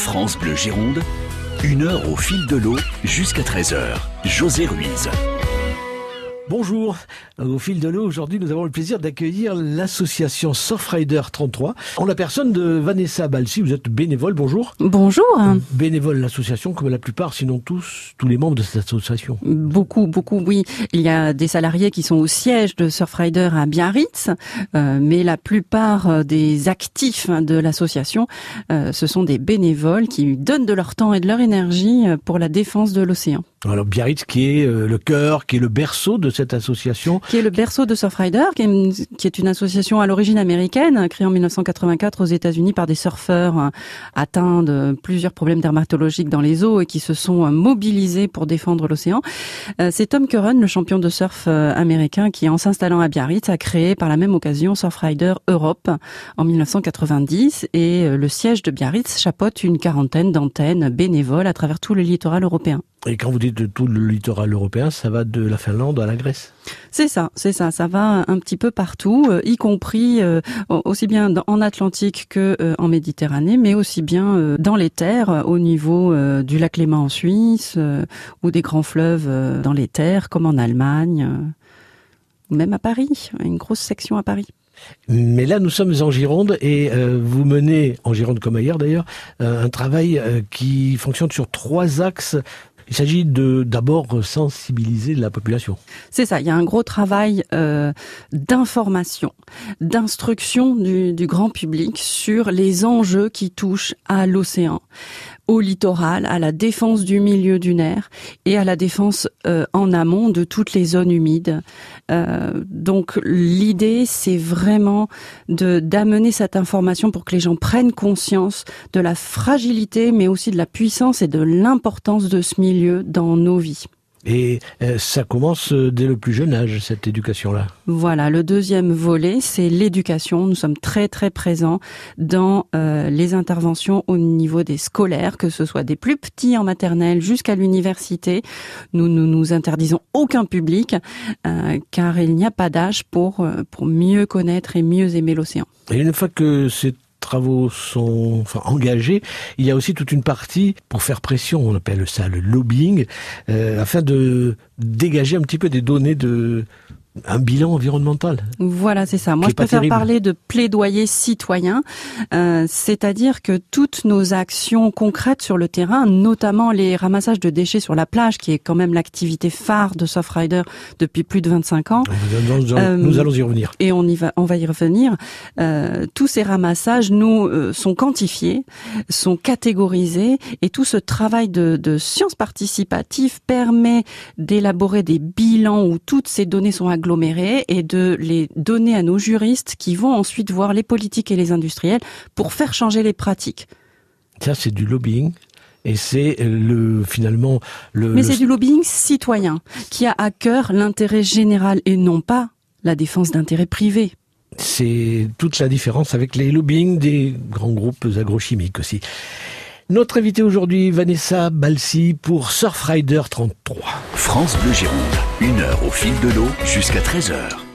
France Bleu Gironde, une heure au fil de l'eau jusqu'à 13h. José Ruiz. Bonjour, au fil de l'eau, aujourd'hui nous avons le plaisir d'accueillir l'association Surfrider 33 en la personne de Vanessa Balsi, vous êtes bénévole, bonjour. Bonjour. Bénévole l'association comme la plupart, sinon tous, tous les membres de cette association. Beaucoup, beaucoup, oui. Il y a des salariés qui sont au siège de Surfrider à Biarritz, euh, mais la plupart euh, des actifs de l'association, euh, ce sont des bénévoles qui donnent de leur temps et de leur énergie pour la défense de l'océan. Alors Biarritz qui est le cœur, qui est le berceau de cette association. Qui est le berceau de Surfrider, qui est qui est une association à l'origine américaine, créée en 1984 aux États-Unis par des surfeurs atteints de plusieurs problèmes dermatologiques dans les eaux et qui se sont mobilisés pour défendre l'océan. C'est Tom Curran, le champion de surf américain, qui en s'installant à Biarritz a créé par la même occasion Surfrider Europe en 1990 et le siège de Biarritz chapeaute une quarantaine d'antennes bénévoles à travers tout le littoral européen. Et quand vous dites de tout le littoral européen, ça va de la Finlande à la Grèce? C'est ça, c'est ça. Ça va un petit peu partout, euh, y compris euh, aussi bien en Atlantique que euh, en Méditerranée, mais aussi bien dans les terres, au niveau du lac Léman en Suisse, ou des grands fleuves dans les terres, comme en Allemagne, ou même à Paris, une grosse section à Paris. Mais là, nous sommes en Gironde et vous menez, en Gironde comme ailleurs d'ailleurs, un travail qui fonctionne sur trois axes il s'agit de d'abord sensibiliser la population. C'est ça. Il y a un gros travail euh, d'information, d'instruction du, du grand public sur les enjeux qui touchent à l'océan au littoral, à la défense du milieu dunaire et à la défense euh, en amont de toutes les zones humides. Euh, donc l'idée, c'est vraiment de d'amener cette information pour que les gens prennent conscience de la fragilité, mais aussi de la puissance et de l'importance de ce milieu dans nos vies. Et euh, ça commence euh, dès le plus jeune âge, cette éducation-là. Voilà, le deuxième volet, c'est l'éducation. Nous sommes très très présents dans euh, les interventions au niveau des scolaires, que ce soit des plus petits en maternelle jusqu'à l'université. Nous ne nous, nous, interdisons aucun public, car il n'y a pas d'âge pour, pour mieux connaître et mieux aimer l'océan. Et une fois que c'est travaux sont enfin, engagés, il y a aussi toute une partie pour faire pression, on appelle ça le lobbying, euh, afin de dégager un petit peu des données de un bilan environnemental. Voilà, c'est ça. Moi, je préfère parler de plaidoyer citoyen, euh, c'est-à-dire que toutes nos actions concrètes sur le terrain, notamment les ramassages de déchets sur la plage, qui est quand même l'activité phare de Softrider depuis plus de 25 ans. Nous, euh, nous allons y revenir. Et on y va, on va y revenir. Euh, tous ces ramassages, nous, sont quantifiés, sont catégorisés, et tout ce travail de, de science participative permet d'élaborer des bilans où toutes ces données sont agglomérés et de les donner à nos juristes qui vont ensuite voir les politiques et les industriels pour faire changer les pratiques. Ça, c'est du lobbying et c'est le finalement le. Mais c'est du lobbying citoyen qui a à cœur l'intérêt général et non pas la défense d'intérêts privés. C'est toute la différence avec les lobbying des grands groupes agrochimiques aussi. Notre invité aujourd'hui, Vanessa Balsi pour Surfrider 33. France Bleu Gironde, une heure au fil de l'eau jusqu'à 13h.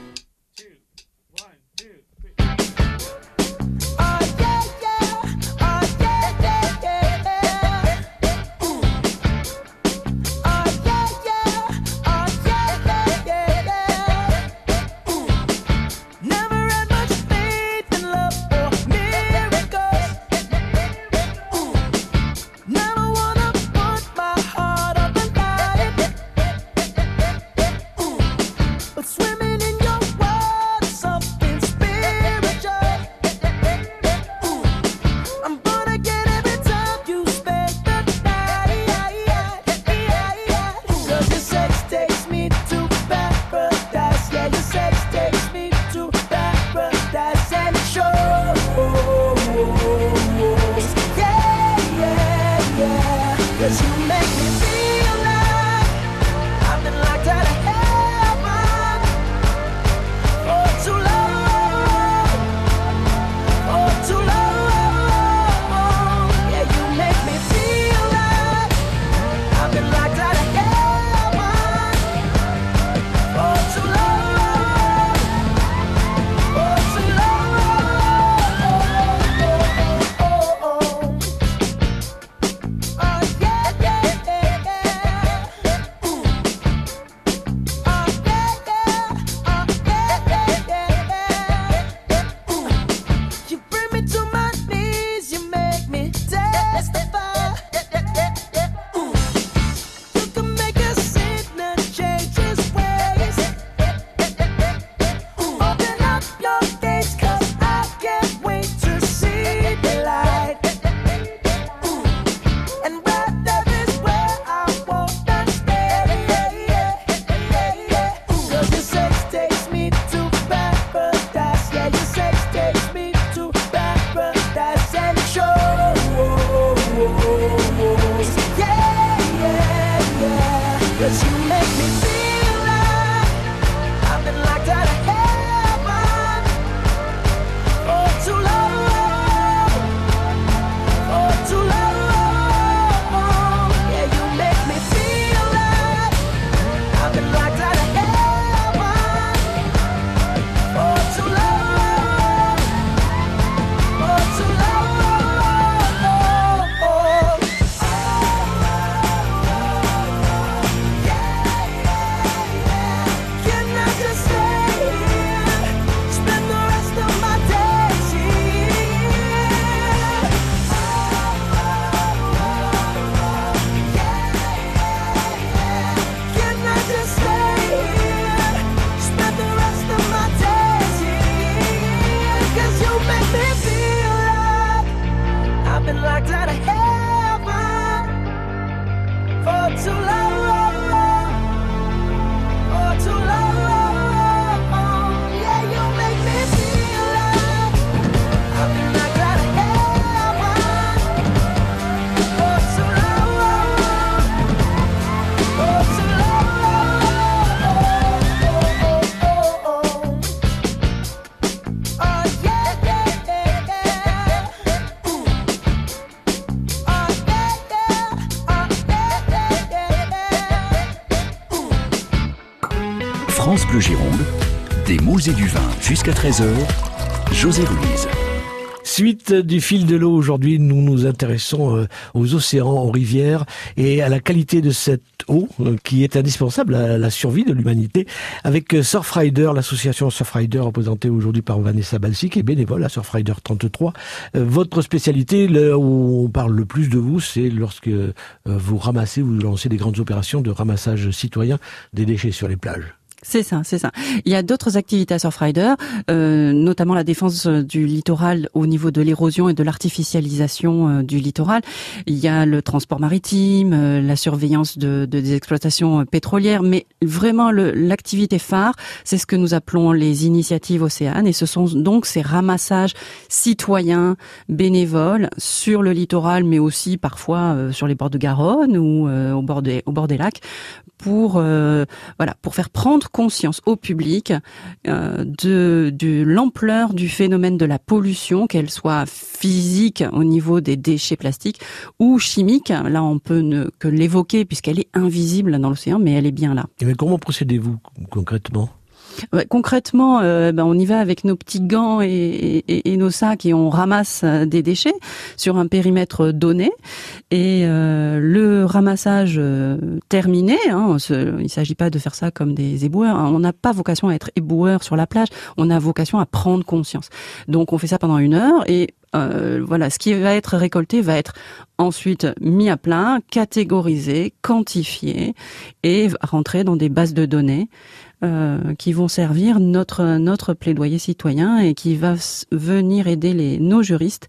Gironde, jusqu'à 13h, José Ruiz. Suite du fil de l'eau, aujourd'hui, nous nous intéressons euh, aux océans, aux rivières et à la qualité de cette eau euh, qui est indispensable à la survie de l'humanité. Avec euh, Surfrider, l'association Surfrider représentée aujourd'hui par Vanessa Balsi, qui est bénévole à Surfrider 33. Votre spécialité, là où on parle le plus de vous, c'est lorsque vous ramassez, vous lancez des grandes opérations de ramassage citoyen des déchets sur les plages. C'est ça, c'est ça. Il y a d'autres activités à Surfrider, euh, notamment la défense euh, du littoral au niveau de l'érosion et de l'artificialisation euh, du littoral. Il y a le transport maritime, euh, la surveillance de, de, des exploitations pétrolières, mais vraiment l'activité phare, c'est ce que nous appelons les initiatives océanes, et ce sont donc ces ramassages citoyens, bénévoles sur le littoral, mais aussi parfois sur les bords de Garonne ou au bord des, au bord des lacs, pour voilà, pour faire prendre conscience au public euh, de, de l'ampleur du phénomène de la pollution, qu'elle soit physique au niveau des déchets plastiques ou chimique. Là, on peut ne que l'évoquer puisqu'elle est invisible dans l'océan, mais elle est bien là. mais comment procédez-vous concrètement? Concrètement, euh, ben, on y va avec nos petits gants et, nos sacs et on ramasse euh, des déchets sur un périmètre donné. Et euh, le ramassage terminé, hein, il ne s'agit pas de faire ça comme des éboueurs. Hein. on n'a pas vocation à être éboueur sur la plage. On a vocation à prendre conscience. Donc on fait ça pendant une heure et voilà, ce qui va être récolté va être ensuite mis à plat, catégorisé, quantifié et rentrer dans des bases de données euh, qui vont servir notre notre plaidoyer citoyen et qui va venir aider les nos juristes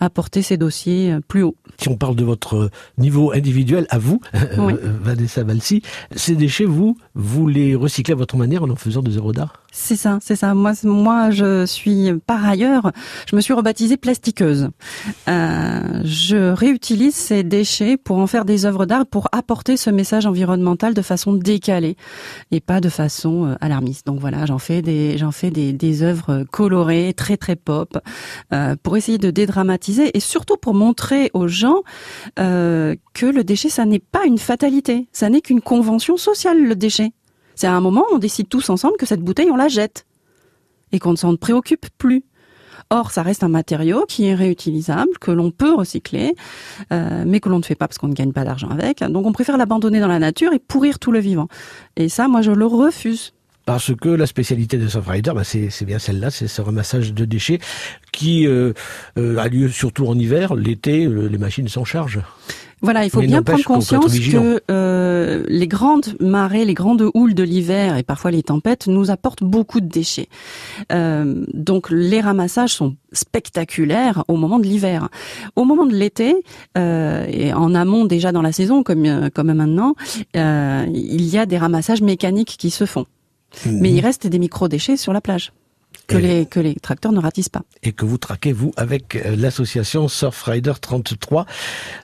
à porter ces dossiers euh, plus haut. Si on parle de votre niveau individuel à vous, oui. Vanessa Valsi, ces déchets vous vous les recyclez à votre manière en en faisant des œuvres d'art? C'est ça, c'est ça. Moi moi je suis par ailleurs, je me suis rebaptisée plastiqueuse. Euh, je réutilise ces déchets pour en faire des œuvres d'art pour apporter ce message environnemental de façon décalée et pas de façon euh, alarmistes. Donc voilà, j'en fais des j'en fais des, des œuvres colorées, très très pop, euh, pour essayer de dédramatiser et surtout pour montrer aux gens euh, que le déchet, ça n'est pas une fatalité, ça n'est qu'une convention sociale le déchet. C'est à un moment, on décide tous ensemble que cette bouteille, on la jette et qu'on ne s'en préoccupe plus. Or, ça reste un matériau qui est réutilisable, que l'on peut recycler, euh, mais que l'on ne fait pas parce qu'on ne gagne pas d'argent avec. Donc, on préfère l'abandonner dans la nature et pourrir tout le vivant. Et ça, moi, je le refuse parce que la spécialité de Surfrider, bah c'est bien celle-là, c'est ce ramassage de déchets qui euh, euh, a lieu surtout en hiver. L'été, les machines s'en chargent. Voilà, il faut bien prendre conscience que euh, les grandes marées, les grandes houles de l'hiver et parfois les tempêtes nous apportent beaucoup de déchets. Euh, donc les ramassages sont spectaculaires au moment de l'hiver. Au moment de l'été euh, et en amont déjà dans la saison comme euh, comme maintenant, euh, il y a des ramassages mécaniques qui se font. Mhm. Mais il reste des micro-déchets sur la plage. que, les, que les tracteurs ne ratissent pas. Et que vous traquez, vous, avec euh, l'association Surfrider 33.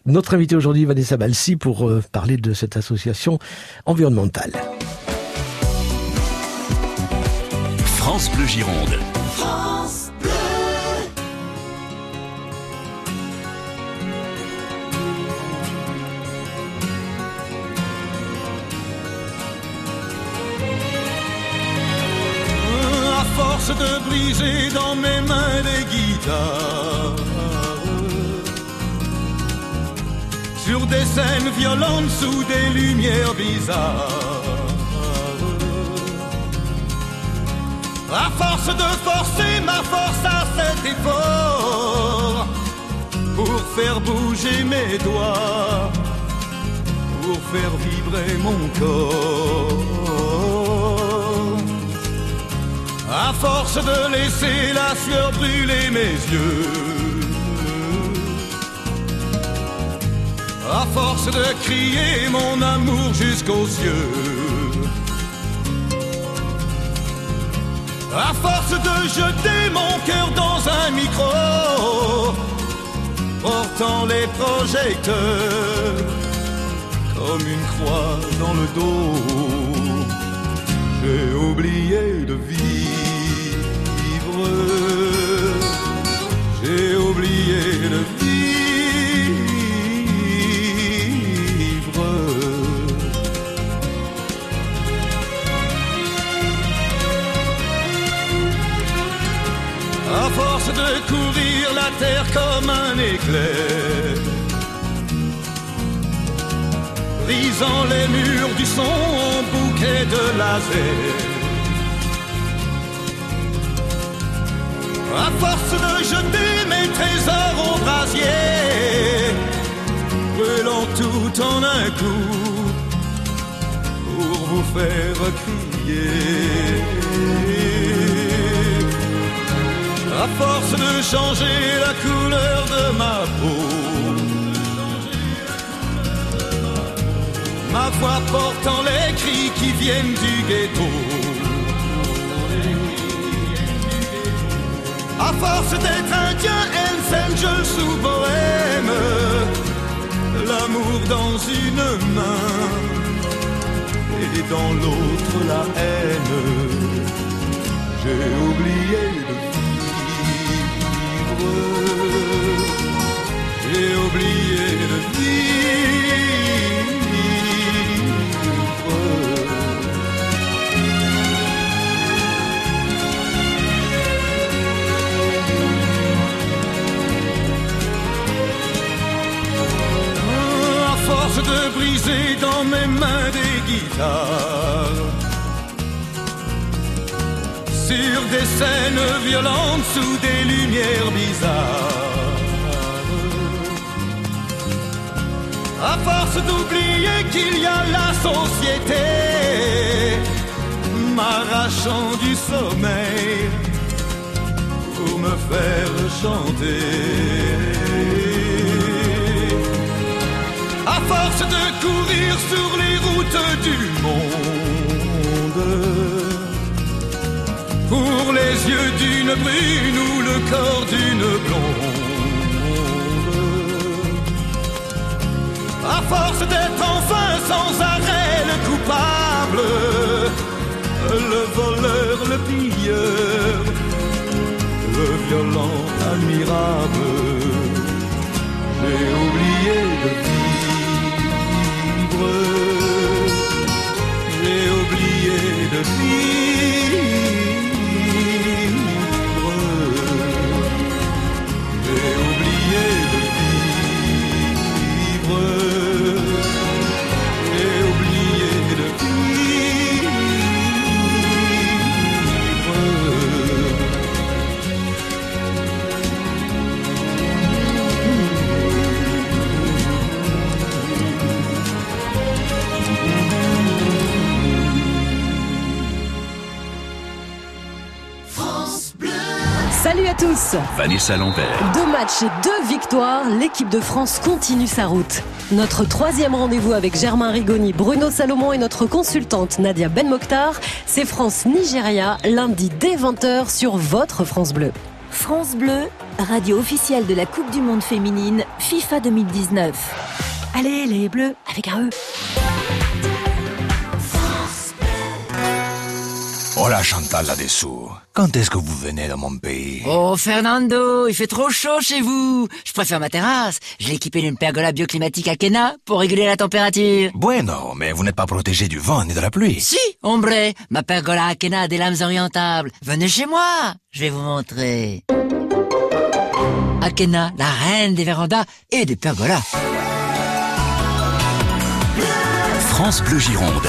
Notre invité aujourd'hui, Vanessa Balsi, pour euh, parler de cette association environnementale. France Bleu Gironde. De briser dans mes mains les guitares. Sur des scènes violentes sous des lumières bizarres. À force de forcer ma force à cet effort, pour faire bouger mes doigts, pour faire vibrer mon corps. À force de laisser la sueur brûler mes yeux. À force de crier mon amour jusqu'aux cieux. À force de jeter mon cœur dans un micro, portant les projecteurs comme une croix dans le dos, j'ai oublié de vivre. J'ai oublié de vivre. À force de courir la terre comme un éclair, brisant les murs du son bouquet de laser. À force de jeter mes trésors au brasier, brûlant tout en un coup pour vous faire crier. À force de changer la couleur de ma peau, ma voix portant les cris qui viennent du ghetto. À force d'être indien, Hells Angels sous bohème, l'amour dans une main et dans l'autre la haine. J'ai oublié de vivre, j'ai oublié de vivre. Dans mes mains des guitares. Sur des scènes violentes sous des lumières bizarres. À force d'oublier qu'il y a la société, m'arrachant du sommeil pour me faire chanter force de courir sur les routes du monde. Pour les yeux d'une brune ou le corps d'une blonde. À force d'être enfin sans arrêt le coupable, le voleur, le pilleur, le violent admirable, j'ai oublié de. J'ai oublié de vivre. Vanessa Lambert. Deux matchs et deux victoires, l'équipe de France continue sa route. Notre troisième rendez-vous avec Germain Rigoni, Bruno Salomon et notre consultante Nadia Ben Mokhtar, c'est France-Nigeria, lundi dès 20h sur votre France Bleu. France Bleu, radio officielle de la Coupe du Monde féminine FIFA 2019. Allez les Bleus, avec un E. Hola Chantal là-dessous. Quand est-ce que vous venez dans mon pays? Oh Fernando, il fait trop chaud chez vous. Je préfère ma terrasse. Je l'ai équipée d'une pergola bioclimatique à Kena pour réguler la température. Bueno, mais vous n'êtes pas protégé du vent ni de la pluie. Si, ombre, ma pergola à Kena a des lames orientables. Venez chez moi, je vais vous montrer. Akena, la reine des vérandas et des pergolas. France Bleu Gironde.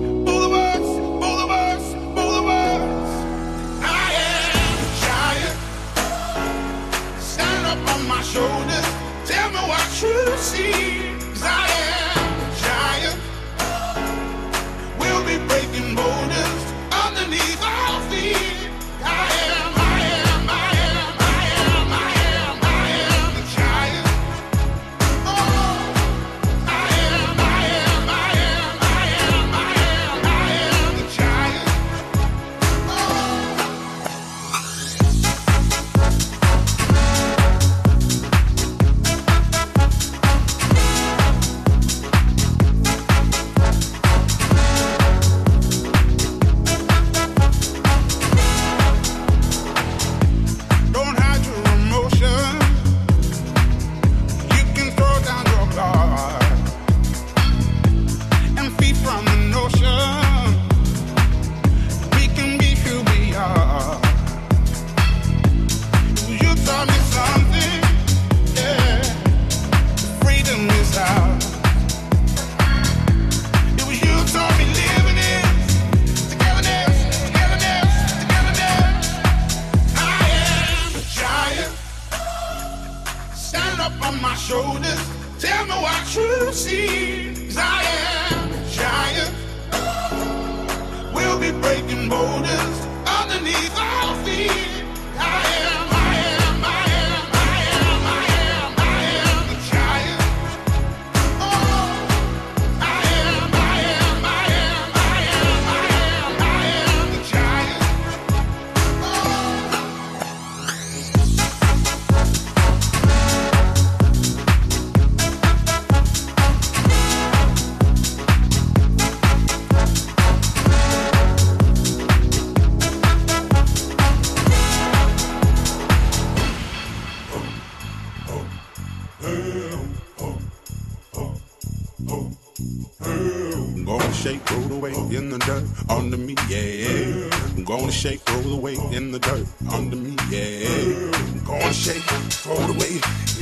on my shoulders. Tell me what you see. 'Cause I am a giant. We'll be breaking boulders under me, yeah. I'm gonna shake, roll away in the dirt under me, yeah. I'm gonna shake, throw it away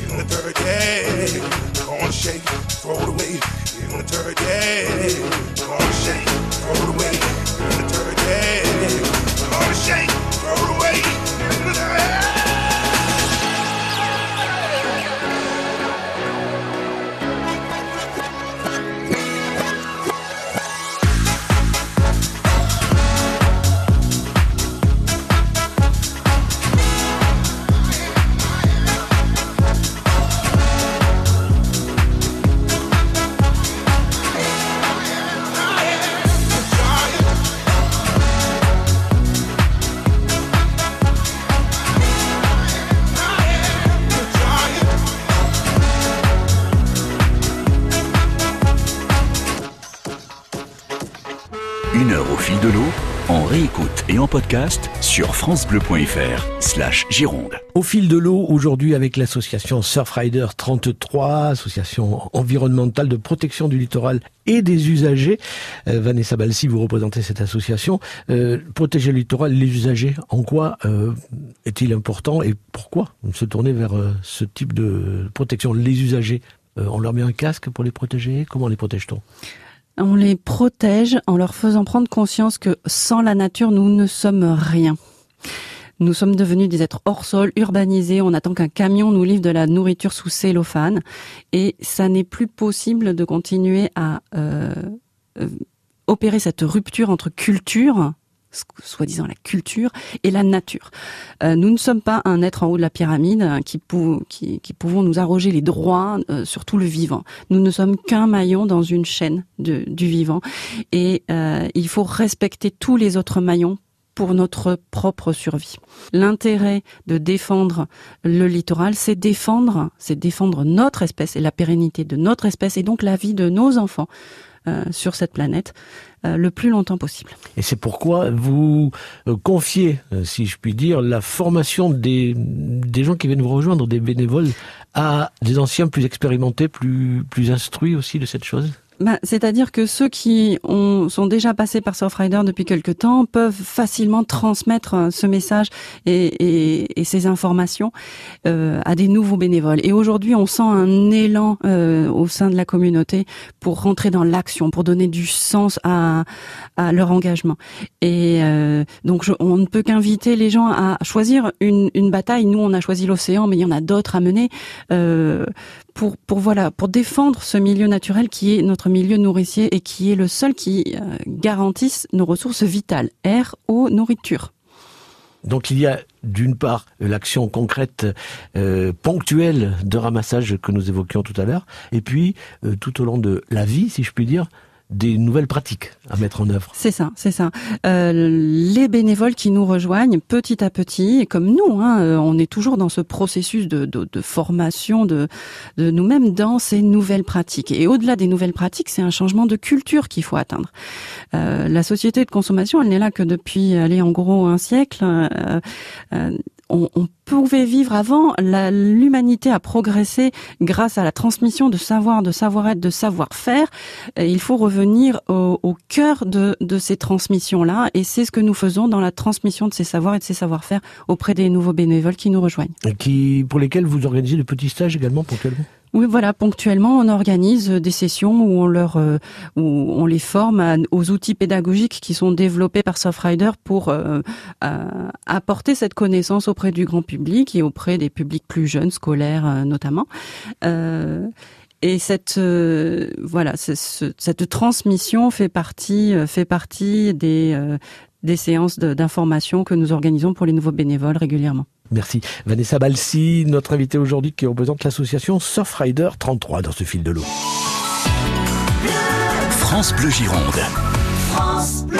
in the dirt, yeah. I'm gonna shake, throw it away in the dirt, yeah. I'm gonna shake, throw it away in the dirt, yeah. I'm gonna shake, throw it away podcast sur francebleu.fr slash Gironde. Au fil de l'eau, aujourd'hui avec l'association Surfrider 33, association environnementale de protection du littoral et des usagers. Euh, Vanessa Balsi, vous représentez cette association. Euh, protéger le littoral, les usagers, en quoi euh, est-il important et pourquoi se tourner vers ce type de protection? Les usagers, on leur met un casque pour les protéger? Comment les protège-t-on? On les protège en leur faisant prendre conscience que sans la nature, nous ne sommes rien. Nous sommes devenus des êtres hors sol, urbanisés. On attend qu'un camion nous livre de la nourriture sous cellophane. Et ça n'est plus possible de continuer à euh, euh, opérer cette rupture entre culture, soi-disant la culture, et la nature. Euh, nous ne sommes pas un être en haut de la pyramide hein, qui, pou qui, qui pouvons nous arroger les droits euh, sur tout le vivant. Nous ne sommes qu'un maillon dans une chaîne du vivant. Et euh, il faut respecter tous les autres maillons pour notre propre survie. L'intérêt de défendre le littoral, c'est défendre, c'est défendre notre espèce et la pérennité de notre espèce et donc la vie de nos enfants sur cette planète euh, le plus longtemps possible. Et c'est pourquoi vous euh, confiez, euh, si je puis dire, la formation des, gens qui viennent vous rejoindre, des bénévoles, à des anciens plus expérimentés, plus instruits aussi de cette chose? Bah, C'est-à-dire que ceux qui ont, sont déjà passés par Surfrider depuis quelque temps peuvent facilement transmettre euh, ce message et, et, et ces informations euh, à des nouveaux bénévoles. Et aujourd'hui, on sent un élan euh, au sein de la communauté pour rentrer dans l'action, pour donner du sens à, à leur engagement. Et euh, donc, je, on ne peut qu'inviter les gens à choisir une, une bataille. Nous, on a choisi l'océan, mais il y en a d'autres à mener. Pour défendre ce milieu naturel qui est notre milieu nourricier et qui est le seul qui euh, garantisse nos ressources vitales air, eau, nourriture. Donc il y a d'une part l'action concrète euh, ponctuelle de ramassage que nous évoquions tout à l'heure, et puis euh, tout au long de la vie, si je puis dire, des nouvelles pratiques à mettre en œuvre. C'est ça, c'est ça. Euh, les bénévoles qui nous rejoignent petit à petit, et comme nous, hein, euh, on est toujours dans ce processus de, de, de formation de, de nous-mêmes dans ces nouvelles pratiques. Et au-delà des nouvelles pratiques, c'est un changement de culture qu'il faut atteindre. Euh, la société de consommation, elle n'est là que depuis, allez, en gros, un siècle. Euh, euh, on, on, pouvait vivre avant, l'humanité a progressé grâce à la transmission de savoir, de savoir-être, de savoir-faire. Il faut revenir au, au cœur de, de ces transmissions-là, et c'est ce que nous faisons dans la transmission de ces savoirs et de ces savoir-faire auprès des nouveaux bénévoles qui nous rejoignent. Et qui, pour lesquels vous organisez de petits stages également ponctuellement oui, voilà, ponctuellement, on organise des sessions où on leur, euh, où on les forme aux outils pédagogiques qui sont développés par Softrider pour euh, euh, apporter cette connaissance auprès du grand public et auprès des publics plus jeunes, scolaires notamment. Et cette voilà ce, cette transmission fait partie fait partie des séances d'information que nous organisons pour les nouveaux bénévoles régulièrement. Merci. Vanessa Balsi, notre invitée aujourd'hui qui représente l'association Surfrider 33 dans ce fil de l'eau. France Bleu Gironde. France Bleu.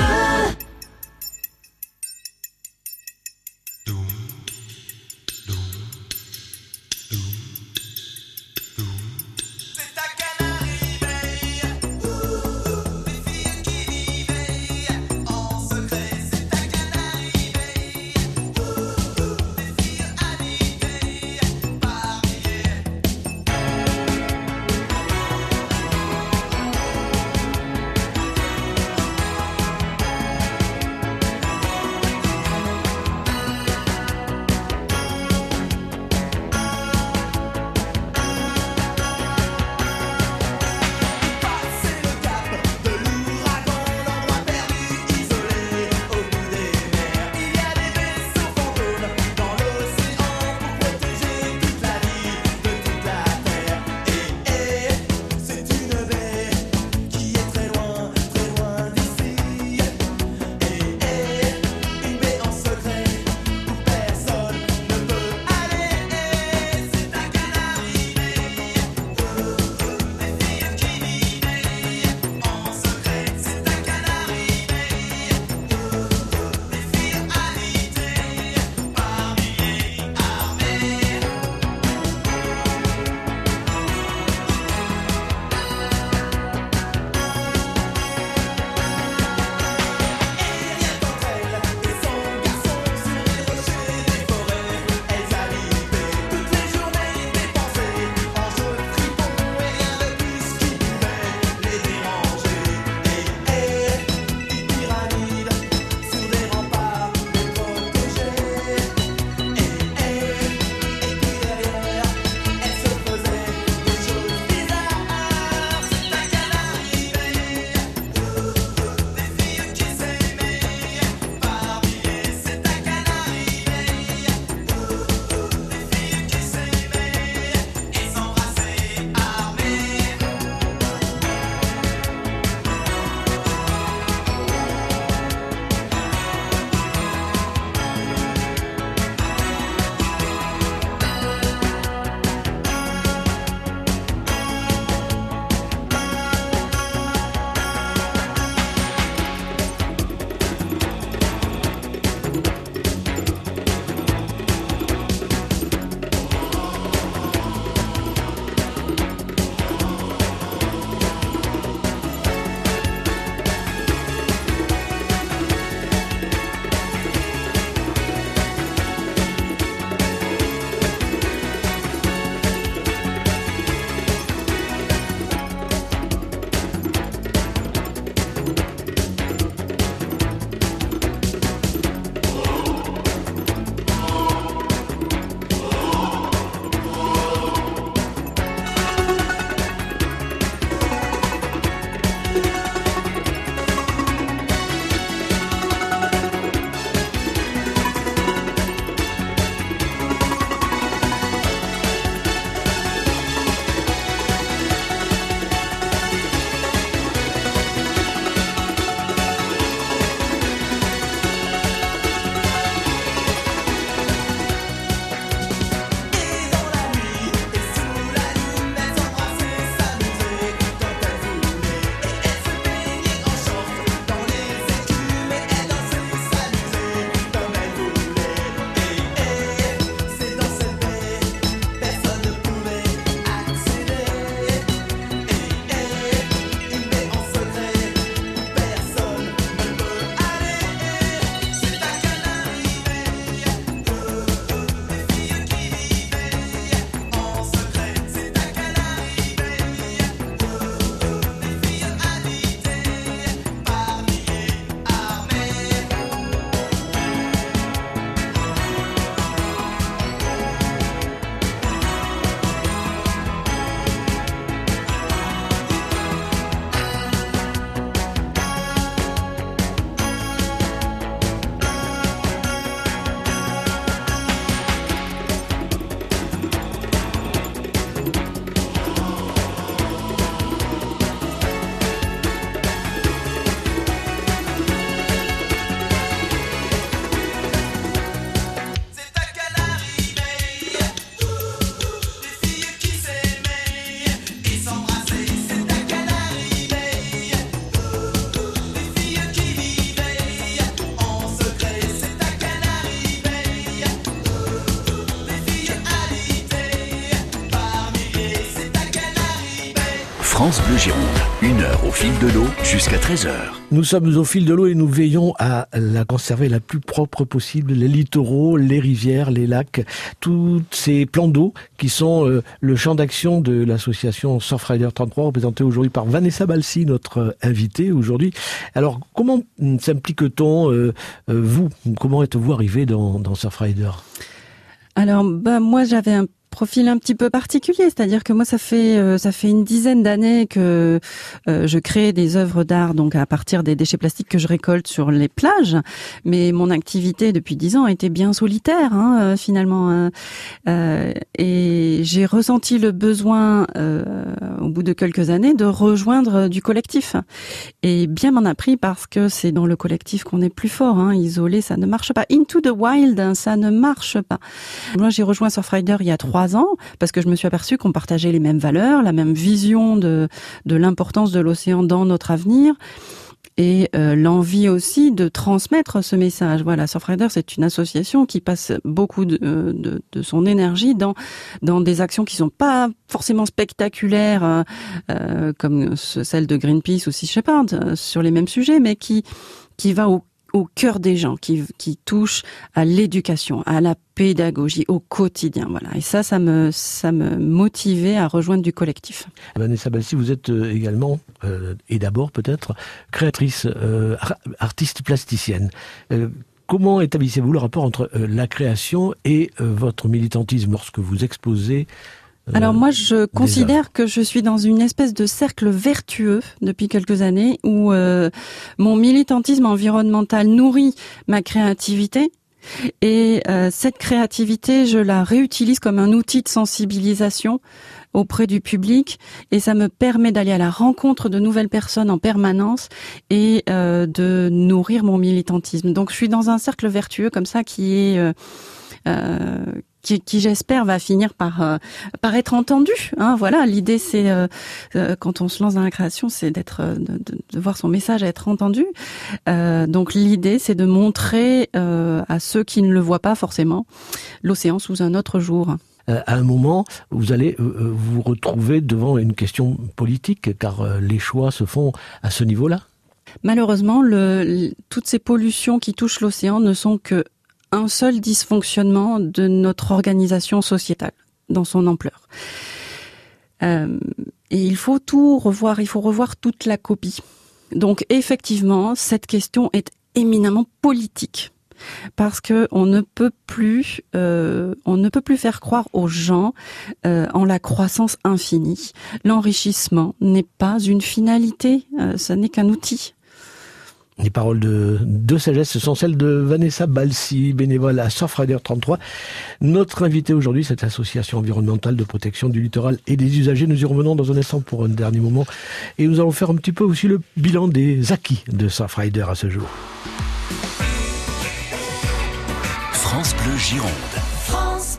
France Bleu Gironde. Une heure au fil de l'eau jusqu'à 13h. Nous sommes au fil de l'eau et nous veillons à la conserver la plus propre possible. Les littoraux, les rivières, les lacs, tous ces plans d'eau qui sont euh, le champ d'action de l'association Surfrider 33, représentée aujourd'hui par Vanessa Balsi, notre invitée aujourd'hui. Alors, comment s'implique-t-on, euh, euh, vous? Comment êtes-vous arrivé dans, dans Surfrider alors, bah, moi, j'avais un profil un petit peu particulier, c'est-à-dire que moi ça fait euh, ça fait une dizaine d'années que euh, je crée des œuvres d'art donc à partir des déchets plastiques que je récolte sur les plages, mais mon activité depuis dix ans était bien solitaire hein, euh, finalement et j'ai ressenti le besoin au bout de quelques années de rejoindre du collectif. Et bien m'en a pris parce que c'est dans le collectif qu'on est plus fort, hein, isolé ça ne marche pas, into the wild hein, ça ne marche pas. Moi j'ai rejoint Surfrider il y a trois ans parce que je me suis aperçue qu'on partageait les mêmes valeurs, la même vision de, de l'importance de l'océan dans notre avenir et euh, l'envie aussi de transmettre ce message. Voilà, Surfrider, c'est une association qui passe beaucoup de, de, de, son énergie dans dans des actions qui sont pas forcément spectaculaires, euh, euh comme celle de Greenpeace ou Sea Shepherd euh, sur les mêmes sujets, mais qui qui va au au cœur des gens, qui, qui touche à l'éducation, à la pédagogie, au quotidien. Voilà. Et ça, ça me, ça me motivait à rejoindre du collectif. Vanessa Balsi, vous êtes euh, également, euh, et d'abord peut-être, créatrice, euh, artiste plasticienne. Comment établissez-vous le rapport entre la création et votre militantisme lorsque vous exposez alors moi, je considère que je suis dans une espèce de cercle vertueux depuis quelques années où euh, mon militantisme environnemental nourrit ma créativité. Et euh, cette créativité, je la réutilise comme un outil de sensibilisation auprès du public et ça me permet d'aller à la rencontre de nouvelles personnes en permanence et euh, de nourrir mon militantisme. Donc je suis dans un cercle vertueux comme ça qui est euh, euh, qui, qui j'espère va finir par euh, par être entendu. Hein, voilà, l'idée c'est euh, euh, quand on se lance dans la création, c'est d'être de, de, de, voir son message être entendu. Donc l'idée c'est de montrer à ceux qui ne le voient pas forcément l'océan sous un autre jour. À un moment, vous allez vous retrouver devant une question politique, car les choix se font à ce niveau-là? Malheureusement, le, toutes ces pollutions qui touchent l'océan ne sont que un seul dysfonctionnement de notre organisation sociétale dans son ampleur. Euh, et il faut tout revoir, il faut revoir toute la copie. Donc effectivement, cette question est éminemment politique parce que on ne peut plus, euh, faire croire aux gens euh, en la croissance infinie. L'enrichissement n'est pas une finalité, euh, ce n'est qu'un outil. Les paroles de, de sagesse sont celles de Vanessa Balsi, bénévole à Surfrider 33. Notre invité aujourd'hui, cette association environnementale de protection du littoral et des usagers. Nous y revenons dans un instant pour un dernier moment. Et nous allons faire un petit peu aussi le bilan des acquis de Surfrider à ce jour. France Bleu Gironde. Des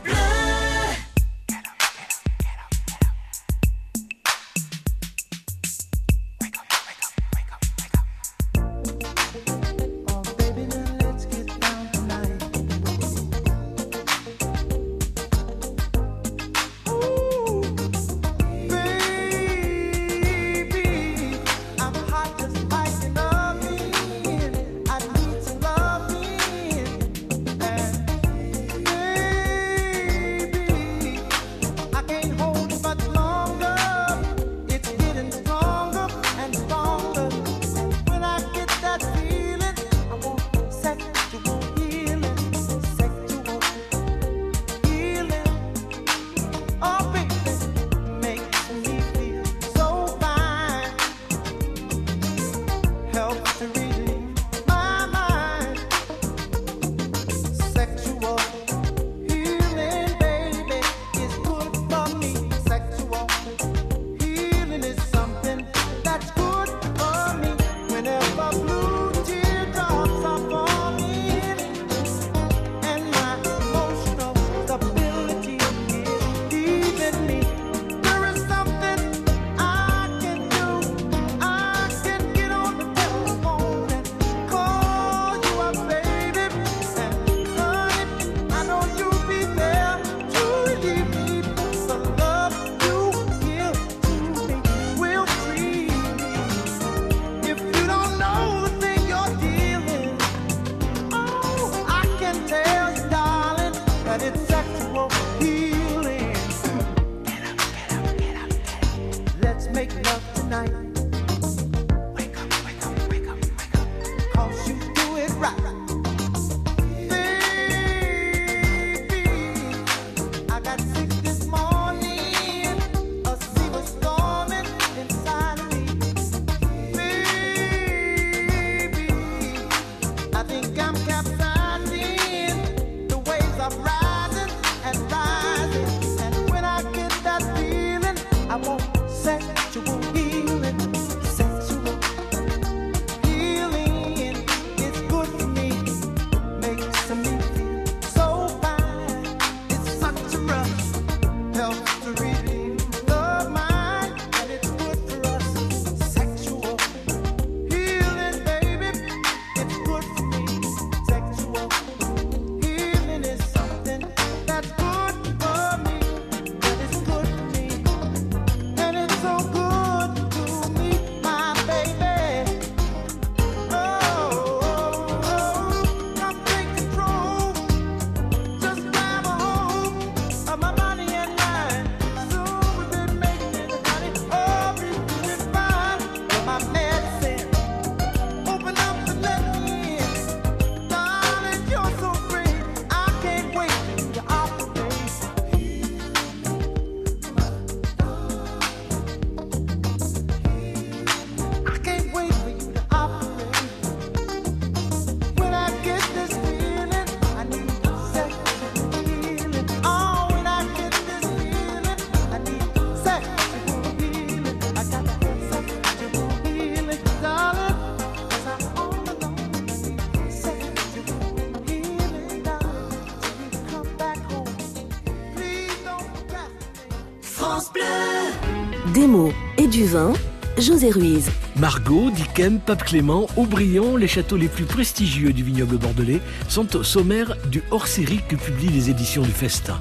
Ruiz. Margot, Dickem, Pape Clément, Aubryon, les châteaux les plus prestigieux du vignoble bordelais, sont au sommaire du hors-série que publient les éditions du Festin.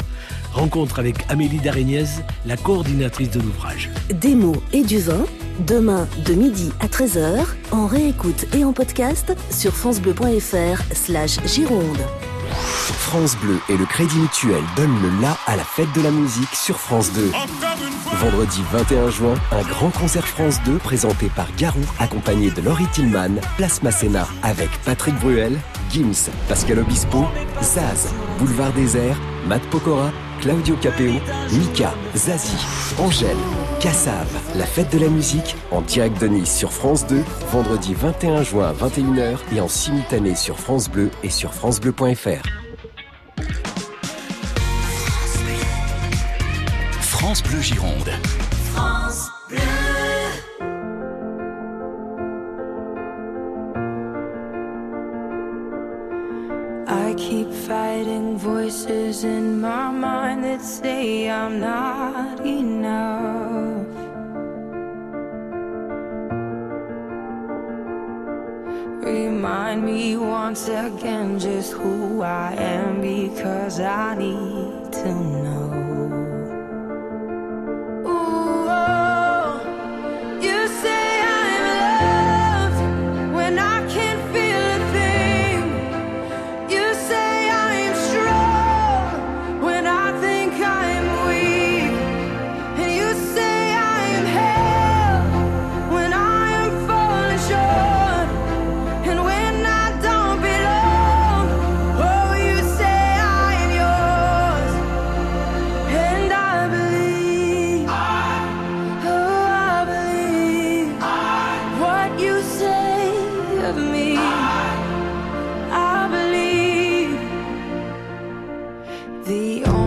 Rencontre avec Amélie Daréniez, la coordinatrice de l'ouvrage. Des mots et du vin, demain de midi à 13h, en réécoute et en podcast sur francebleu.fr slash Gironde. France Bleu et le Crédit Mutuel donnent le la à la fête de la musique sur France 2. Vendredi 21 juin, un grand concert France 2 présenté par Garou, accompagné de Laurie Tillman, Place Masséna, avec Patrick Bruel, Gims, Pascal Obispo, Zaz, Boulevard Désert, Matt Pokora, Claudio Capeo, Mika, Zazie, Angèle, Cassav, la fête de la musique, en direct de Nice sur France 2, vendredi 21 juin à 21h et en simultané sur France Bleu et sur francebleu.fr. France Bleu Gironde. France Bleu. I keep fighting voices in my mind that say I'm not enough. Remind me once again just who I am because I need to know. The only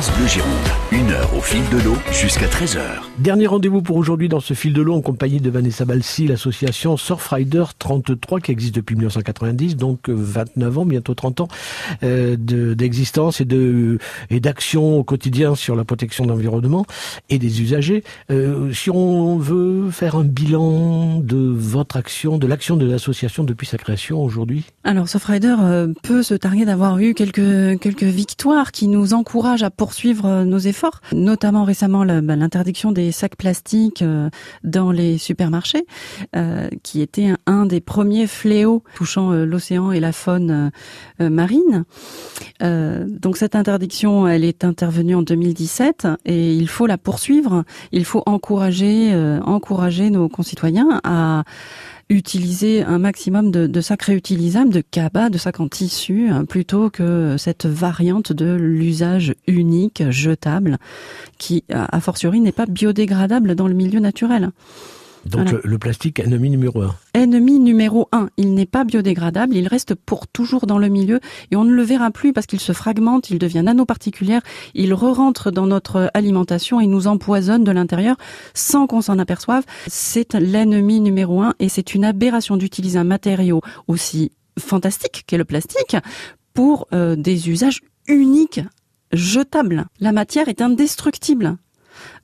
France Bleu. Une heure au fil de l'eau jusqu'à 13h. Dernier rendez-vous pour aujourd'hui dans ce fil de l'eau en compagnie de Vanessa Balsi, l'association Surfrider 33 qui existe depuis 1990, donc euh, 29 ans, bientôt 30 ans euh, de- d'existence et de et d'action au quotidien sur la protection de l'environnement et des usagers. Euh, si on veut faire un bilan de votre action, de l'action de l'association depuis sa création aujourd'hui, Alors, Surfrider euh, peut se targuer d'avoir eu quelques quelques victoires qui nous encouragent à poursuivre euh, nos efforts, notamment récemment bah, l'interdiction des sacs plastiques euh, dans les supermarchés, euh, qui était un, des premiers fléaux touchant euh, l'océan et la faune marine. Donc cette interdiction, elle est intervenue en 2017 et il faut la poursuivre. Il faut encourager, encourager nos concitoyens à utiliser un maximum de, sacs réutilisables, de cabas, de sacs en tissu, hein, plutôt que cette variante de l'usage unique, jetable, qui, a fortiori, n'est pas biodégradable dans le milieu naturel. Donc le, plastique ennemi numéro un. Ennemi numéro un. Il n'est pas biodégradable, il reste pour toujours dans le milieu et on ne le verra plus parce qu'il se fragmente, il devient nanoparticulaire, il re-rentre dans notre alimentation et nous empoisonne de l'intérieur sans qu'on s'en aperçoive. C'est l'ennemi numéro un et c'est une aberration d'utiliser un matériau aussi fantastique qu'est le plastique pour euh, des usages uniques, jetables. La matière est indestructible.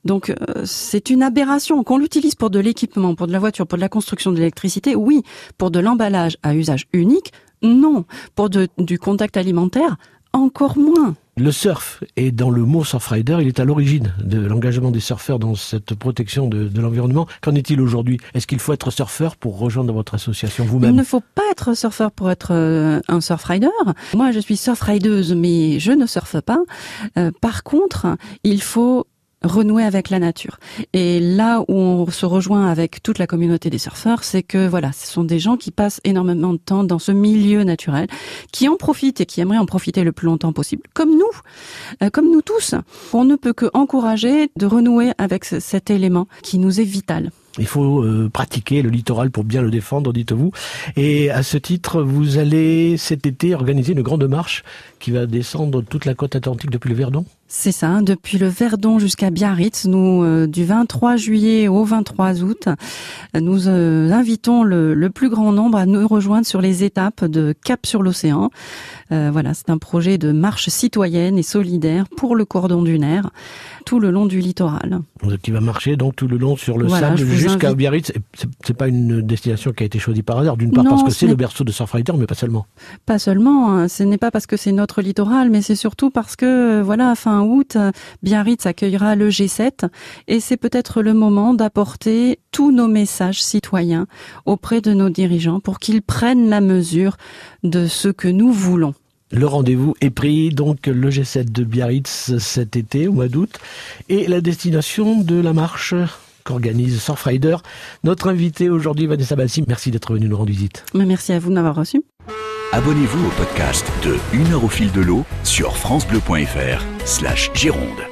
Donc euh, c'est une aberration. Qu'on l'utilise pour de l'équipement, pour de la voiture, pour de la construction de l'électricité, oui. Pour de l'emballage à usage unique, non. Pour du contact alimentaire, encore moins. Le surf est dans le mot surfrider, il est à l'origine de l'engagement des surfeurs dans cette protection de, l'environnement. Qu'en est-il aujourd'hui? Est-ce qu'il faut être surfeur pour rejoindre votre association vous-même? Il ne faut pas être surfeur pour être euh, un surfrider. Moi, je suis surfrideuse, mais je ne surfe pas. Euh, par contre, il faut renouer avec la nature. Et là où on se rejoint avec toute la communauté des surfeurs, c'est que voilà, ce sont des gens qui passent énormément de temps dans ce milieu naturel, qui en profitent et qui aimeraient en profiter le plus longtemps possible, comme nous, euh, comme nous tous. On ne peut que encourager de renouer avec cet élément qui nous est vital. Il faut euh, pratiquer le littoral pour bien le défendre, dites-vous. Et à ce titre, vous allez cet été organiser une grande marche qui va descendre toute la côte atlantique depuis le Verdon? C'est ça, depuis le Verdon jusqu'à Biarritz, nous euh, du 23 juillet au 23 août, nous euh, invitons le, plus grand nombre à nous rejoindre sur les étapes de Cap sur l'océan. voilà, c'est un projet de marche citoyenne et solidaire pour le cordon dunaire tout le long du littoral. Qui va marcher donc tout le long sur le sable jusqu'à Biarritz. C'est pas une destination qui a été choisie par hasard, d'une part parce que c'est le berceau de Surfrider, mais pas seulement. Pas seulement. Hein. Ce n'est pas parce que c'est notre littoral, mais c'est surtout parce que voilà, fin août, Biarritz accueillera le G7 et c'est peut-être le moment d'apporter tous nos messages citoyens auprès de nos dirigeants pour qu'ils prennent la mesure de ce que nous voulons. Le rendez-vous est pris, donc le G7 de Biarritz cet été, au mois d'août, et la destination de la marche qu'organise Surfrider. Notre invité aujourd'hui, Vanessa Bassi, merci d'être venu nous rendre visite. Merci à vous de m'avoir reçu. Abonnez-vous au podcast de Une heure au fil de l'eau sur francebleu.fr slash Gironde.